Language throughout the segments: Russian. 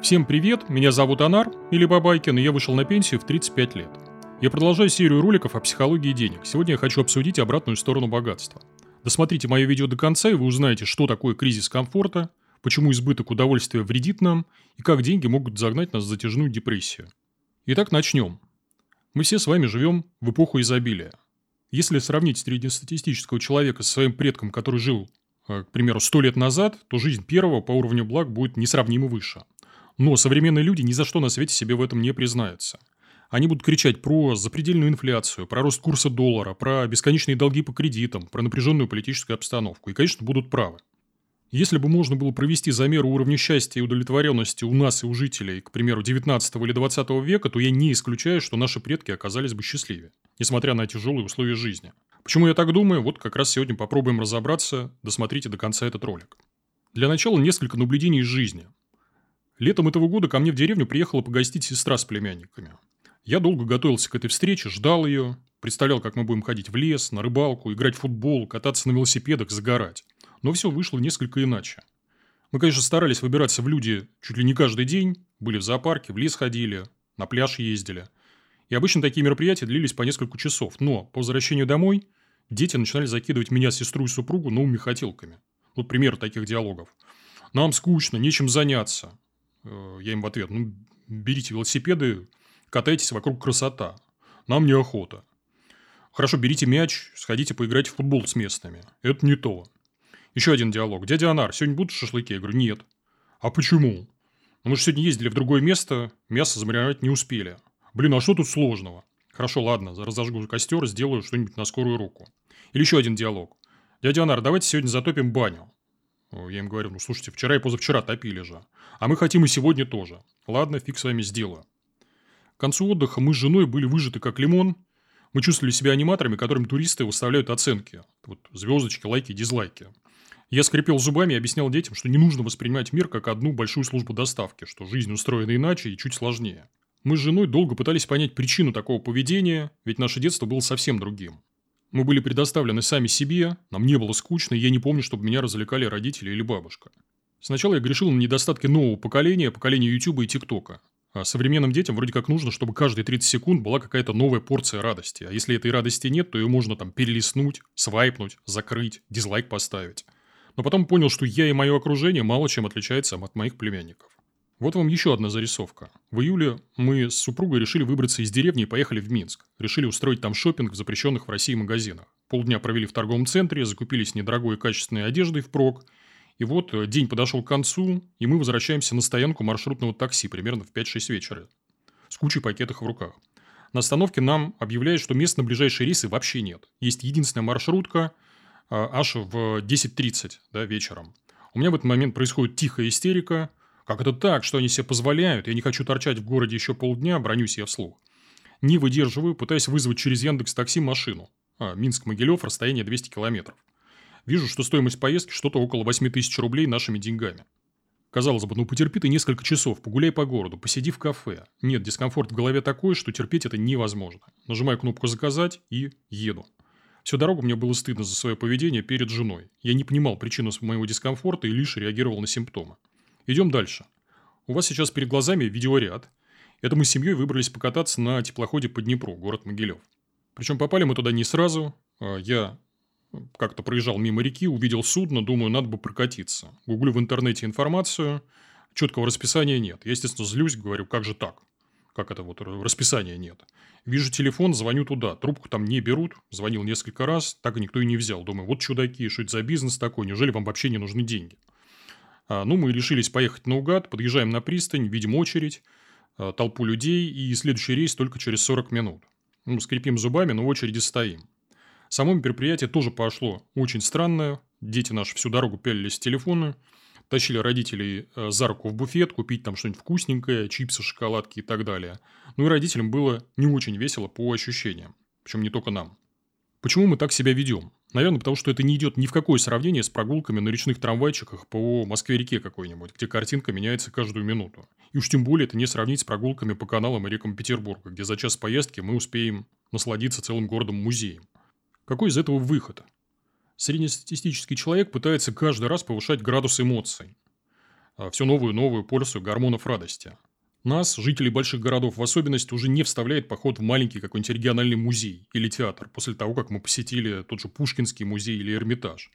Всем привет, меня зовут Анар, или Бабайкин, и я вышел на пенсию в 35 лет. Я продолжаю серию роликов о психологии денег. Сегодня я хочу обсудить обратную сторону богатства. Досмотрите мое видео до конца, и вы узнаете, что такое кризис комфорта, почему избыток удовольствия вредит нам, и как деньги могут загнать нас в затяжную депрессию. Итак, начнем. Мы все с вами живем в эпоху изобилия. Если сравнить среднестатистического человека со своим предком, который жил, э, к примеру, 100 лет назад, то жизнь первого по уровню благ будет несравнимо выше – но современные люди ни за что на свете себе в этом не признаются. Они будут кричать про запредельную инфляцию, про рост курса доллара, про бесконечные долги по кредитам, про напряженную политическую обстановку. И, конечно, будут правы. Если бы можно было провести замер уровня счастья и удовлетворенности у нас и у жителей, к примеру, 19 или 20 века, то я не исключаю, что наши предки оказались бы счастливее, несмотря на тяжелые условия жизни. Почему я так думаю? Вот как раз сегодня попробуем разобраться, досмотрите до конца этот ролик. Для начала несколько наблюдений из жизни. Летом этого года ко мне в деревню приехала погостить сестра с племянниками. Я долго готовился к этой встрече, ждал ее, представлял, как мы будем ходить в лес, на рыбалку, играть в футбол, кататься на велосипедах, загорать. Но все вышло несколько иначе. Мы, конечно, старались выбираться в люди чуть ли не каждый день, были в зоопарке, в лес ходили, на пляж ездили. И обычно такие мероприятия длились по несколько часов, но по возвращению домой дети начинали закидывать меня, сестру и супругу новыми хотелками. Вот пример таких диалогов. Нам скучно, нечем заняться. Э, я им в ответ, ну, берите велосипеды, катайтесь вокруг красота. Нам неохота. Хорошо, берите мяч, сходите поиграть в футбол с местными. Это не то. Еще один диалог. Дядя Анар, сегодня будут шашлыки? Я говорю, нет. А почему? Ну, мы же сегодня ездили в другое место, мясо замариновать не успели. Блин, а что тут сложного? Хорошо, ладно, разожгу костер, сделаю что-нибудь на скорую руку. Или еще один диалог. Дядя Анар, давайте сегодня затопим баню. Я им говорю, ну, слушайте, вчера и позавчера топили же. А мы хотим и сегодня тоже. Ладно, фиг с вами сделаю. К концу отдыха мы с женой были выжаты как лимон. Мы чувствовали себя аниматорами, которым туристы выставляют оценки. Вот звездочки, лайки, дизлайки. Я скрипел зубами и объяснял детям, что не нужно воспринимать мир как одну большую службу доставки, что жизнь устроена иначе и чуть сложнее. Мы с женой долго пытались понять причину такого поведения, ведь наше детство было совсем другим. Мы были предоставлены сами себе, нам не было скучно, и я не помню, чтобы меня развлекали родители или бабушка. Сначала я грешил на недостатки нового поколения, поколения YouTube и ТикТока. А современным детям вроде как нужно, чтобы каждые 30 секунд была какая-то новая порция радости. А если этой радости нет, то ее можно там перелистнуть, свайпнуть, закрыть, дизлайк поставить. Но потом понял, что я и мое окружение мало чем отличается от моих племянников. Вот вам еще одна зарисовка. В июле мы с супругой решили выбраться из деревни и поехали в Минск. Решили устроить там шопинг в запрещенных в России магазинах. Полдня провели в торговом центре, закупились недорогой и качественной одеждой впрок. И вот э, день подошел к концу, и мы возвращаемся на стоянку маршрутного такси примерно в 5-6 вечера. С кучей пакетов в руках. На остановке нам объявляют, что мест на ближайшие рейсы вообще нет. Есть единственная маршрутка а, аж в 10.30 да, вечером. У меня в этот момент происходит тихая истерика – как это так, что они себе позволяют? Я не хочу торчать в городе еще полдня, бронюсь я вслух. Не выдерживаю, пытаясь вызвать через Яндекс Такси машину. А, Минск-Могилев, расстояние 200 километров. Вижу, что стоимость поездки что-то около 8 тысяч рублей нашими деньгами. Казалось бы, ну потерпи ты несколько часов, погуляй по городу, посиди в кафе. Нет, дискомфорт в голове такой, что терпеть это невозможно. Нажимаю кнопку «Заказать» и еду. Всю дорогу мне было стыдно за свое поведение перед женой. Я не понимал причину моего дискомфорта и лишь реагировал на симптомы. Идем дальше. У вас сейчас перед глазами видеоряд. Это мы с семьей выбрались покататься на теплоходе по Днепру, город Могилев. Причем попали мы туда не сразу. А я как-то проезжал мимо реки, увидел судно, думаю, надо бы прокатиться. Гуглю в интернете информацию, четкого расписания нет. Я, естественно, злюсь, говорю, как же так? Как это вот расписания нет? Вижу телефон, звоню туда. Трубку там не берут. Звонил несколько раз, так и никто и не взял. Думаю, вот чудаки, что это за бизнес такой? Неужели вам вообще не нужны деньги? А, ну, мы решились поехать наугад, подъезжаем на пристань, видим очередь, а, толпу людей, и следующий рейс только через 40 минут. Ну, скрипим зубами, но в очереди стоим. Само мероприятие тоже пошло очень странное. Дети наши всю дорогу пялились в телефоны, тащили родителей а, за руку в буфет, купить там что-нибудь вкусненькое, чипсы, шоколадки и так далее. Ну и родителям было не очень весело по ощущениям. Причем не только нам. Почему мы так себя ведем? Наверное, потому что это не идет ни в какое сравнение с прогулками на речных трамвайчиках по Москве-реке какой-нибудь, где картинка меняется каждую минуту. И уж тем более это не сравнить с прогулками по каналам и рекам Петербурга, где за час поездки мы успеем насладиться целым городом-музеем. Какой из этого выход? Среднестатистический человек пытается каждый раз повышать градус эмоций. а, все новую новую порцию гормонов радости. Нас, жителей больших городов в особенности, уже не вставляет поход в маленький какой-нибудь региональный музей или театр после того, как мы посетили тот же Пушкинский музей или Эрмитаж.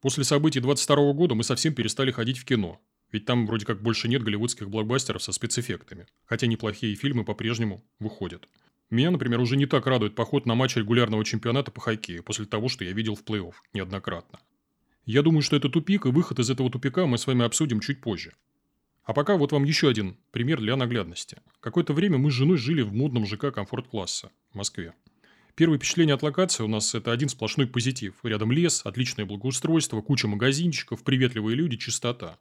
После событий 22 года мы совсем перестали ходить в кино, ведь там вроде как больше нет голливудских блокбастеров со спецэффектами, хотя неплохие фильмы по-прежнему выходят. Меня, например, уже не так радует поход на матч регулярного чемпионата по хоккею после того, что я видел в плей-офф неоднократно. Я думаю, что это тупик, и выход из этого тупика мы с вами обсудим чуть позже. А пока вот вам еще один пример для наглядности. Какое-то время мы с женой жили в модном ЖК комфорт-класса в Москве. Первое впечатление от локации у нас – это один сплошной позитив. Рядом лес, отличное благоустройство, куча магазинчиков, приветливые люди, чистота.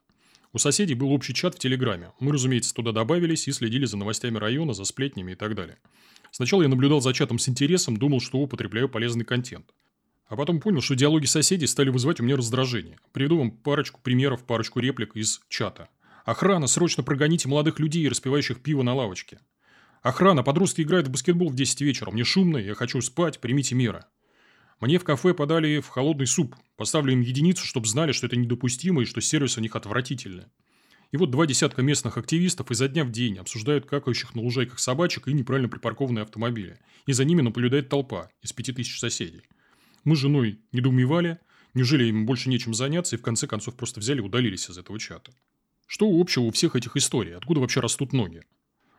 У соседей был общий чат в Телеграме. Мы, разумеется, туда добавились и следили за новостями района, за сплетнями и так далее. Сначала я наблюдал за чатом с интересом, думал, что употребляю полезный контент. А потом понял, что диалоги соседей стали вызывать у меня раздражение. Приведу вам парочку примеров, парочку реплик из чата. Охрана, срочно прогоните молодых людей, распивающих пиво на лавочке. Охрана, подростки играют в баскетбол в 10 вечера. Мне шумно, я хочу спать, примите меры. Мне в кафе подали в холодный суп. Поставлю им единицу, чтобы знали, что это недопустимо и что сервис у них отвратительный. И вот два десятка местных активистов изо дня в день обсуждают какающих на лужайках собачек и неправильно припаркованные автомобили. И за ними наблюдает толпа из пяти тысяч соседей. Мы с женой недоумевали, неужели им больше нечем заняться, и в конце концов просто взяли и удалились из этого чата. Что общего у всех этих историй? Откуда вообще растут ноги?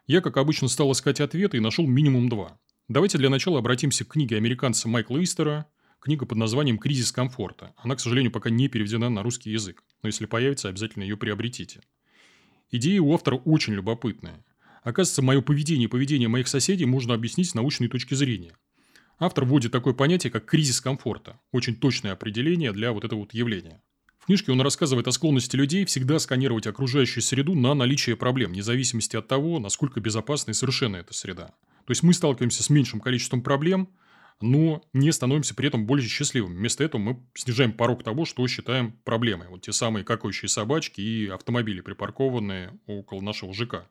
Я, как обычно, стал искать ответы и нашел минимум два. Давайте для начала обратимся к книге американца Майкла Истера, книга под названием «Кризис комфорта». Она, к сожалению, пока не переведена на русский язык, но если появится, обязательно ее приобретите. Идеи у автора очень любопытные. Оказывается, мое поведение и поведение моих соседей можно объяснить с научной точки зрения. Автор вводит такое понятие, как кризис комфорта. Очень точное определение для вот этого вот явления. В книжке он рассказывает о склонности людей всегда сканировать окружающую среду на наличие проблем, вне зависимости от того, насколько безопасна и совершенна эта среда. То есть мы сталкиваемся с меньшим количеством проблем, но не становимся при этом более счастливыми. Вместо этого мы снижаем порог того, что считаем проблемой. Вот те самые какающие собачки и автомобили, припаркованные около нашего ЖК.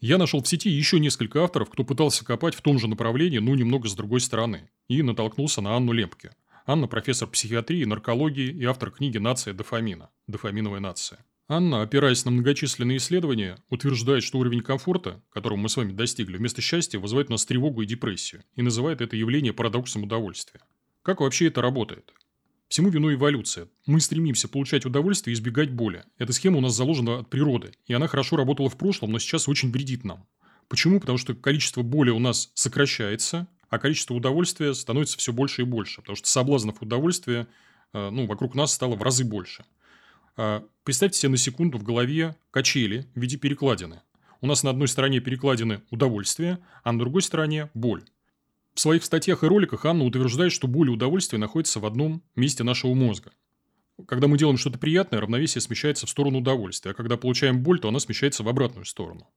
Я нашел в сети еще несколько авторов, кто пытался копать в том же направлении, но немного с другой стороны. И натолкнулся на Анну Лемпке. Анна – профессор психиатрии, наркологии и автор книги «Нация дофамина. Дофаминовая нация». Анна, опираясь на многочисленные исследования, утверждает, что уровень комфорта, которого мы с вами достигли, вместо счастья вызывает у нас тревогу и депрессию, и называет это явление парадоксом удовольствия. Как вообще это работает? Всему виной эволюция. Мы стремимся получать удовольствие и избегать боли. Эта схема у нас заложена от природы, и она хорошо работала в прошлом, но сейчас очень вредит нам. Почему? Потому что количество боли у нас сокращается, а количество удовольствия становится все больше и больше, потому что соблазнов удовольствия э, ну, вокруг нас стало в разы больше. А, представьте себе на секунду в голове качели в виде перекладины. У нас на одной стороне перекладины удовольствие, а на другой стороне боль. В своих статьях и роликах Анна утверждает, что боль и удовольствие находятся в одном месте нашего мозга. Когда мы делаем что-то приятное, равновесие смещается в сторону удовольствия, а когда получаем боль, то она смещается в обратную сторону.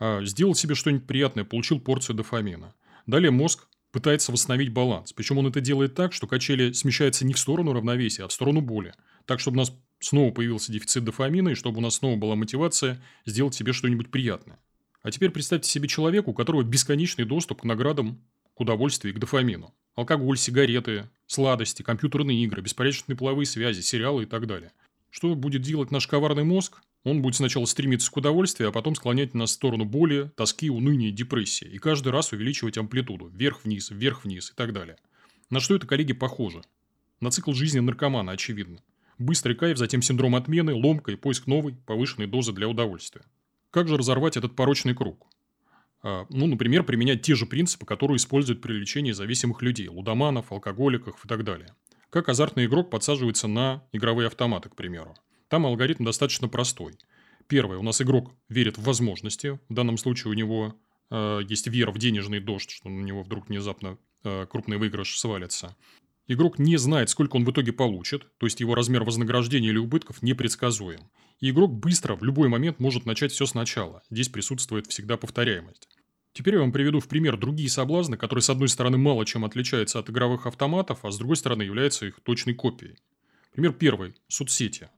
А, сделал себе что-нибудь приятное, получил порцию дофамина. Далее мозг пытается восстановить баланс. Причем он это делает так, что качели смещаются не в сторону равновесия, а в сторону боли. Так, чтобы у нас снова появился дефицит дофамина, и чтобы у нас снова была мотивация сделать себе что-нибудь приятное. А теперь представьте себе человека, у которого бесконечный доступ к наградам, к удовольствию и к дофамину. Алкоголь, сигареты, сладости, компьютерные игры, беспорядочные половые связи, сериалы и так далее. Что будет делать наш коварный мозг? Он будет сначала стремиться к удовольствию, а потом склонять нас в сторону боли, тоски, уныния, депрессии. И каждый раз увеличивать амплитуду. Вверх-вниз, вверх-вниз и так далее. На что это, коллеги, похоже? На цикл жизни наркомана, очевидно. Быстрый кайф, затем синдром отмены, ломка и поиск новой, повышенной дозы для удовольствия. Как же разорвать этот порочный круг? А, ну, например, применять те же принципы, которые используют при лечении зависимых людей – лудоманов, алкоголиков и так далее. Как азартный игрок подсаживается на игровые автоматы, к примеру. Там алгоритм достаточно простой. Первое, у нас игрок верит в возможности. В данном случае у него э, есть вера в денежный дождь, что на него вдруг внезапно э, крупный выигрыш свалится. Игрок не знает, сколько он в итоге получит, то есть его размер вознаграждения или убытков непредсказуем. И игрок быстро, в любой момент может начать все сначала. Здесь присутствует всегда повторяемость. Теперь я вам приведу в пример другие соблазны, которые с одной стороны мало чем отличаются от игровых автоматов, а с другой стороны являются их точной копией. Пример первый – соцсети.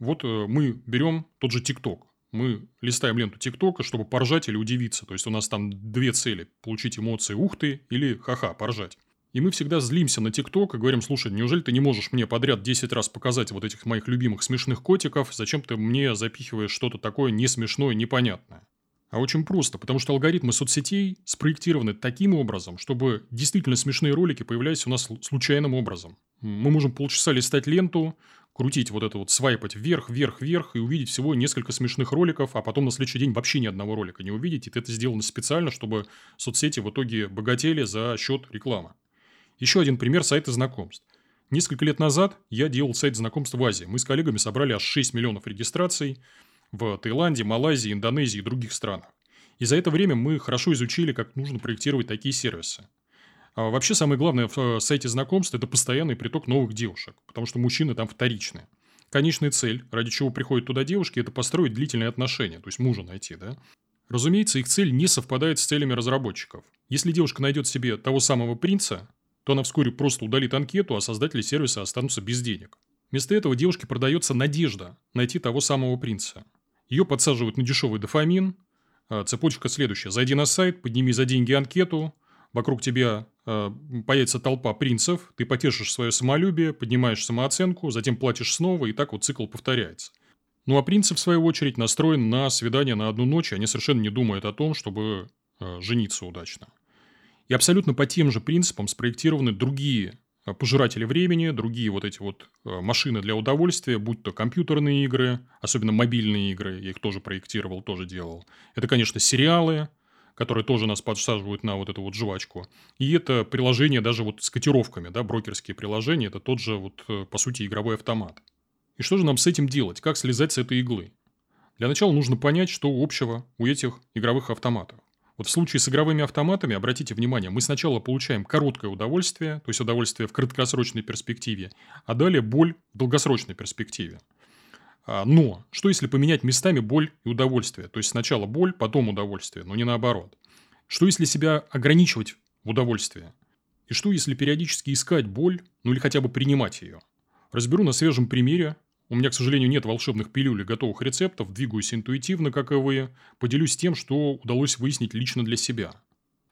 Вот э, мы берем тот же ТикТок. Мы листаем ленту ТикТока, чтобы поржать или удивиться. То есть у нас там две цели – получить эмоции «ух ты» или «ха-ха», поржать. И мы всегда злимся на ТикТок и говорим, слушай, неужели ты не можешь мне подряд 10 раз показать вот этих моих любимых смешных котиков? Зачем ты мне запихиваешь что-то такое не смешное, непонятное? А очень просто, потому что алгоритмы соцсетей спроектированы таким образом, чтобы действительно смешные ролики появлялись у нас случайным образом. Мы можем полчаса листать ленту, крутить вот это вот, свайпать вверх, вверх, вверх и увидеть всего несколько смешных роликов, а потом на следующий день вообще ни одного ролика не увидеть. И это сделано специально, чтобы соцсети в итоге богатели за счет рекламы. Еще один пример сайта знакомств. Несколько лет назад я делал сайт знакомств в Азии. Мы с коллегами собрали аж 6 миллионов регистраций в Таиланде, Малайзии, Индонезии и других странах. И за это время мы хорошо изучили, как нужно проектировать такие сервисы. А вообще самое главное в э, сайте знакомств – это постоянный приток новых девушек, потому что мужчины там вторичные. Конечная цель, ради чего приходят туда девушки, это построить длительные отношения, то есть мужа найти, да? Разумеется, их цель не совпадает с целями разработчиков. Если девушка найдет себе того самого принца, то она вскоре просто удалит анкету, а создатели сервиса останутся без денег. Вместо этого девушке продается надежда найти того самого принца. Ее подсаживают на дешевый дофамин. А, цепочка следующая. Зайди на сайт, подними за деньги анкету, вокруг тебя э, появится толпа принцев, ты потешишь свое самолюбие, поднимаешь самооценку, затем платишь снова, и так вот цикл повторяется. Ну а принцы, в свою очередь, настроен на свидание на одну ночь, они совершенно не думают о том, чтобы э, жениться удачно. И абсолютно по тем же принципам спроектированы другие э, пожиратели времени, другие вот эти вот э, машины для удовольствия, будь то компьютерные игры, особенно мобильные игры, я их тоже проектировал, тоже делал. Это, конечно, сериалы, которые тоже нас подсаживают на вот эту вот жвачку. И это приложение даже вот с котировками, да, брокерские приложения, это тот же вот, э, по сути, игровой автомат. И что же нам с этим делать? Как слезать с этой иглы? Для начала нужно понять, что общего у этих игровых автоматов. Вот в случае с игровыми автоматами, обратите внимание, мы сначала получаем короткое удовольствие, то есть удовольствие в краткосрочной перспективе, а далее боль в долгосрочной перспективе. А, но, что если поменять местами боль и удовольствие? То есть, сначала боль, потом удовольствие, но не наоборот. Что если себя ограничивать в удовольствии? И что если периодически искать боль, ну или хотя бы принимать ее? Разберу на свежем примере. У меня, к сожалению, нет волшебных пилюль готовых рецептов, двигаюсь интуитивно, как и вы. Поделюсь тем, что удалось выяснить лично для себя.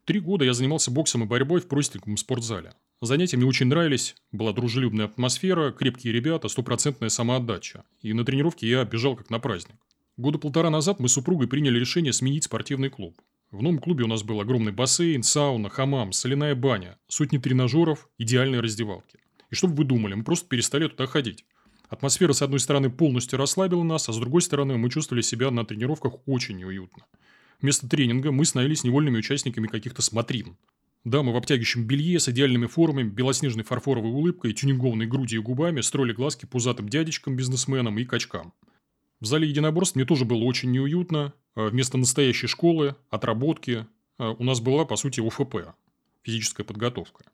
Три года я занимался боксом и борьбой в простеньком спортзале. Занятия мне очень нравились, была дружелюбная атмосфера, крепкие ребята, стопроцентная самоотдача. И на тренировке я бежал как на праздник. Года полтора назад мы с супругой приняли решение сменить спортивный клуб. В новом клубе у нас был огромный бассейн, сауна, хамам, соляная баня, сотни тренажеров, идеальные раздевалки. И что бы вы думали, мы просто перестали туда ходить. Атмосфера, с одной стороны, полностью расслабила нас, а с другой стороны, мы чувствовали себя на тренировках очень неуютно. Вместо тренинга мы становились невольными участниками каких-то смотрин. Дамы в обтягивающем белье с идеальными формами, белоснежной фарфоровой улыбкой, тюнингованной грудью и губами строили глазки пузатым дядечкам, бизнесменам и качкам. В зале единоборств мне тоже было очень неуютно. А вместо настоящей школы, отработки, а, у нас была, по сути, УФП – физическая подготовка.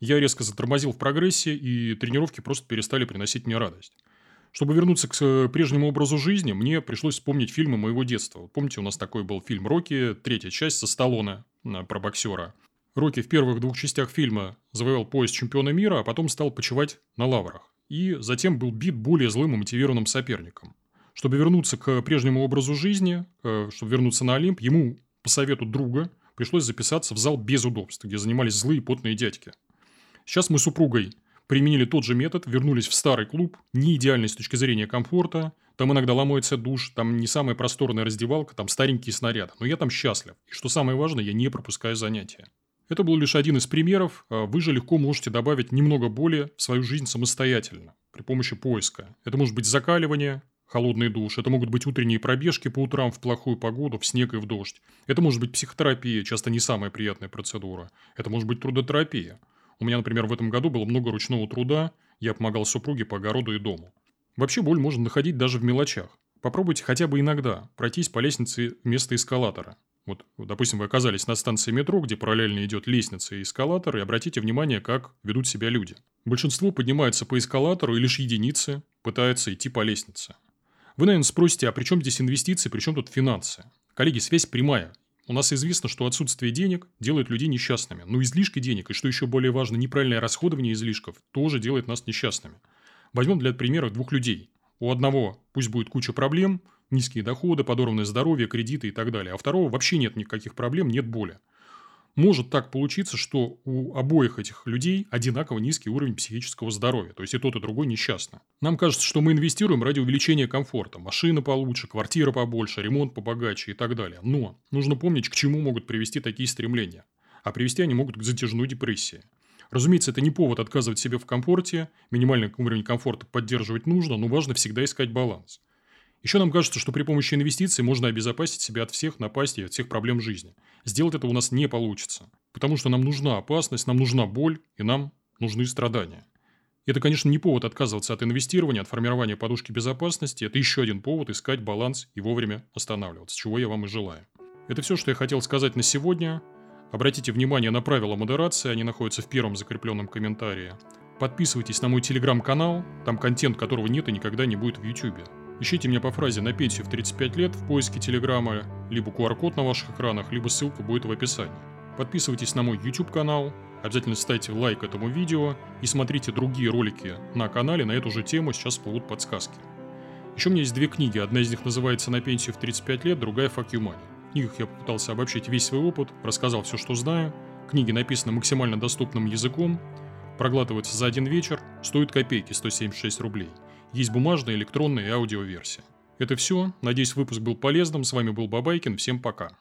Я резко затормозил в прогрессе, и тренировки просто перестали приносить мне радость. Чтобы вернуться к э, прежнему образу жизни, мне пришлось вспомнить фильмы моего детства. Помните, у нас такой был фильм «Рокки», третья часть со Сталлоне про боксера – Рокки в первых двух частях фильма завоевал пояс чемпиона мира, а потом стал почивать на лаврах. И затем был бит более злым и мотивированным соперником. Чтобы вернуться к прежнему образу жизни, э, чтобы вернуться на Олимп, ему по совету друга пришлось записаться в зал без удобств, где занимались злые потные дядьки. Сейчас мы с супругой применили тот же метод, вернулись в старый клуб, не идеальный с точки зрения комфорта, там иногда ломается душ, там не самая просторная раздевалка, там старенькие снаряды, но я там счастлив. И что самое важное, я не пропускаю занятия. Это был лишь один из примеров. А вы же легко можете добавить немного боли в свою жизнь самостоятельно при помощи поиска. Это может быть закаливание, холодный душ. Это могут быть утренние пробежки по утрам в плохую погоду, в снег и в дождь. Это может быть психотерапия, часто не самая приятная процедура. Это может быть трудотерапия. У меня, например, в этом году было много ручного труда. Я помогал супруге по огороду и дому. Вообще боль можно находить даже в мелочах. Попробуйте хотя бы иногда пройтись по лестнице вместо эскалатора. Вот, допустим, вы оказались на станции метро, где параллельно идет лестница и эскалатор, и обратите внимание, как ведут себя люди. Большинство поднимаются по эскалатору, и лишь единицы пытаются идти по лестнице. Вы, наверное, спросите, а при чем здесь инвестиции, при чем тут финансы? Коллеги, связь прямая. У нас известно, что отсутствие денег делает людей несчастными. Но излишки денег, и что еще более важно, неправильное расходование излишков, тоже делает нас несчастными. Возьмем для примера двух людей. У одного пусть будет куча проблем – низкие доходы, подорванное здоровье, кредиты и так далее. А второго вообще нет никаких проблем, нет боли. Может так получиться, что у обоих этих людей одинаково низкий уровень психического здоровья. То есть и тот, и другой несчастны. Нам кажется, что мы инвестируем ради увеличения комфорта. Машина получше, квартира побольше, ремонт побогаче и так далее. Но нужно помнить, к чему могут привести такие стремления. А привести они могут к затяжной депрессии. Разумеется, это не повод отказывать себе в комфорте, минимальный уровень комфорта поддерживать нужно, но важно всегда искать баланс. Еще нам кажется, что при помощи инвестиций можно обезопасить себя от всех напастей, от всех проблем жизни. Сделать это у нас не получится. Потому что нам нужна опасность, нам нужна боль и нам нужны страдания. Это, конечно, не повод отказываться от инвестирования, от формирования подушки безопасности. Это еще один повод искать баланс и вовремя останавливаться, чего я вам и желаю. Это все, что я хотел сказать на сегодня. Обратите внимание на правила модерации, они находятся в первом закрепленном комментарии. Подписывайтесь на мой телеграм-канал, там контент которого нет и никогда не будет в YouTube. Ищите меня по фразе «на пенсию в 35 лет» в поиске Телеграма, либо QR-код на ваших экранах, либо ссылка будет в описании. Подписывайтесь на мой YouTube канал, обязательно ставьте лайк этому видео и смотрите другие ролики на канале на эту же тему, сейчас всплывут подсказки. Еще у меня есть две книги, одна из них называется «На пенсию в 35 лет», другая «Fuck you money». В книгах я попытался обобщить весь свой опыт, рассказал все, что знаю. Книги написаны максимально доступным языком, проглатываются за один вечер, стоят копейки, 176 рублей – есть бумажная, электронная и аудиоверсия. Это все. Надеюсь, выпуск был полезным. С вами был Бабайкин. Всем пока.